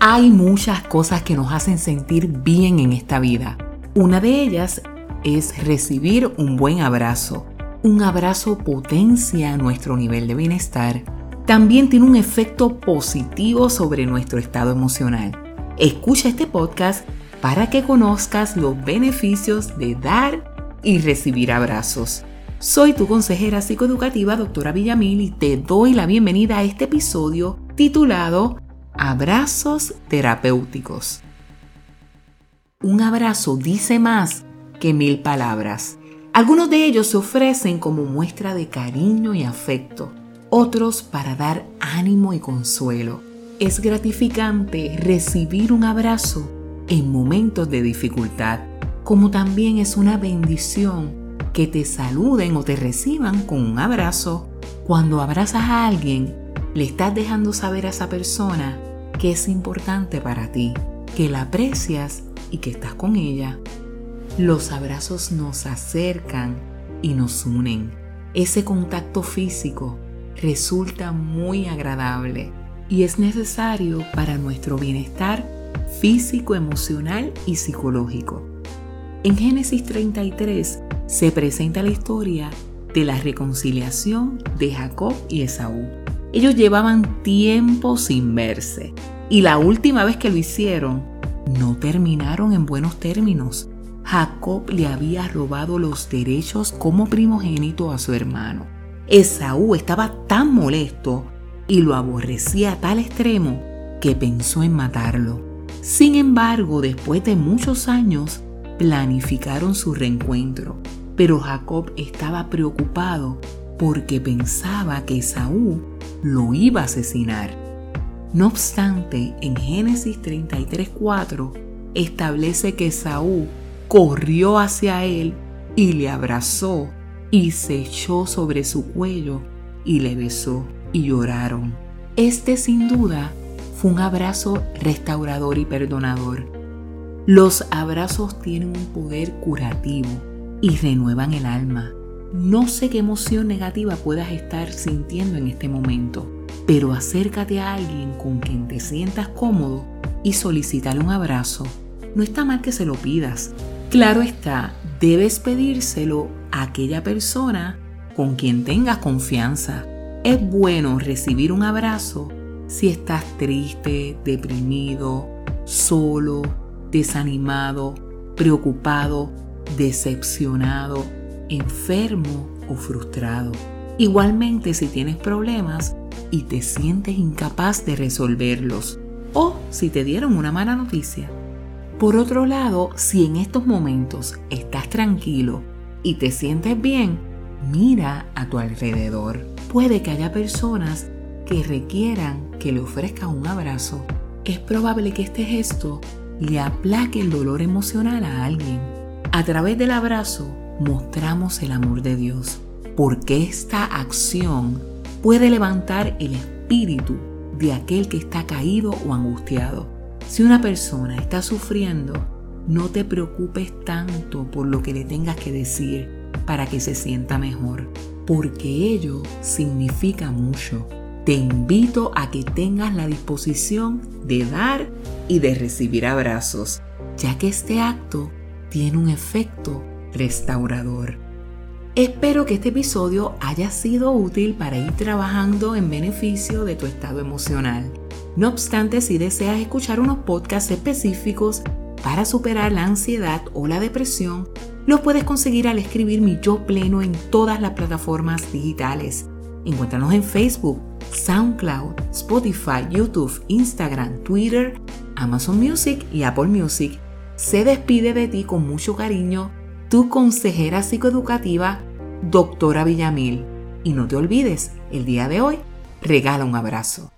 Hay muchas cosas que nos hacen sentir bien en esta vida. Una de ellas es recibir un buen abrazo. Un abrazo potencia nuestro nivel de bienestar. También tiene un efecto positivo sobre nuestro estado emocional. Escucha este podcast para que conozcas los beneficios de dar y recibir abrazos. Soy tu consejera psicoeducativa, doctora Villamil, y te doy la bienvenida a este episodio titulado Abrazos terapéuticos. Un abrazo dice más que mil palabras. Algunos de ellos se ofrecen como muestra de cariño y afecto, otros para dar ánimo y consuelo. Es gratificante recibir un abrazo en momentos de dificultad, como también es una bendición que te saluden o te reciban con un abrazo. Cuando abrazas a alguien, le estás dejando saber a esa persona que es importante para ti, que la aprecias y que estás con ella. Los abrazos nos acercan y nos unen. Ese contacto físico resulta muy agradable y es necesario para nuestro bienestar físico, emocional y psicológico. En Génesis 33 se presenta la historia de la reconciliación de Jacob y Esaú. Ellos llevaban tiempo sin verse y la última vez que lo hicieron no terminaron en buenos términos. Jacob le había robado los derechos como primogénito a su hermano. Esaú estaba tan molesto y lo aborrecía a tal extremo que pensó en matarlo. Sin embargo, después de muchos años, planificaron su reencuentro, pero Jacob estaba preocupado porque pensaba que Esaú lo iba a asesinar. No obstante, en Génesis 33:4 establece que Esaú corrió hacia él y le abrazó y se echó sobre su cuello y le besó y lloraron. Este sin duda fue un abrazo restaurador y perdonador. Los abrazos tienen un poder curativo y renuevan el alma. No sé qué emoción negativa puedas estar sintiendo en este momento, pero acércate a alguien con quien te sientas cómodo y solicítale un abrazo. No está mal que se lo pidas. Claro está, debes pedírselo a aquella persona con quien tengas confianza. Es bueno recibir un abrazo si estás triste, deprimido, solo, desanimado, preocupado, decepcionado enfermo o frustrado. Igualmente si tienes problemas y te sientes incapaz de resolverlos o si te dieron una mala noticia. Por otro lado, si en estos momentos estás tranquilo y te sientes bien, mira a tu alrededor. Puede que haya personas que requieran que le ofrezcas un abrazo. Es probable que este gesto le aplaque el dolor emocional a alguien. A través del abrazo mostramos el amor de Dios, porque esta acción puede levantar el espíritu de aquel que está caído o angustiado. Si una persona está sufriendo, no te preocupes tanto por lo que le tengas que decir para que se sienta mejor, porque ello significa mucho. Te invito a que tengas la disposición de dar y de recibir abrazos, ya que este acto tiene un efecto restaurador. Espero que este episodio haya sido útil para ir trabajando en beneficio de tu estado emocional. No obstante, si deseas escuchar unos podcasts específicos para superar la ansiedad o la depresión, los puedes conseguir al escribir mi yo pleno en todas las plataformas digitales. Encuéntranos en Facebook, SoundCloud, Spotify, YouTube, Instagram, Twitter, Amazon Music y Apple Music. Se despide de ti con mucho cariño tu consejera psicoeducativa, doctora Villamil. Y no te olvides, el día de hoy, regala un abrazo.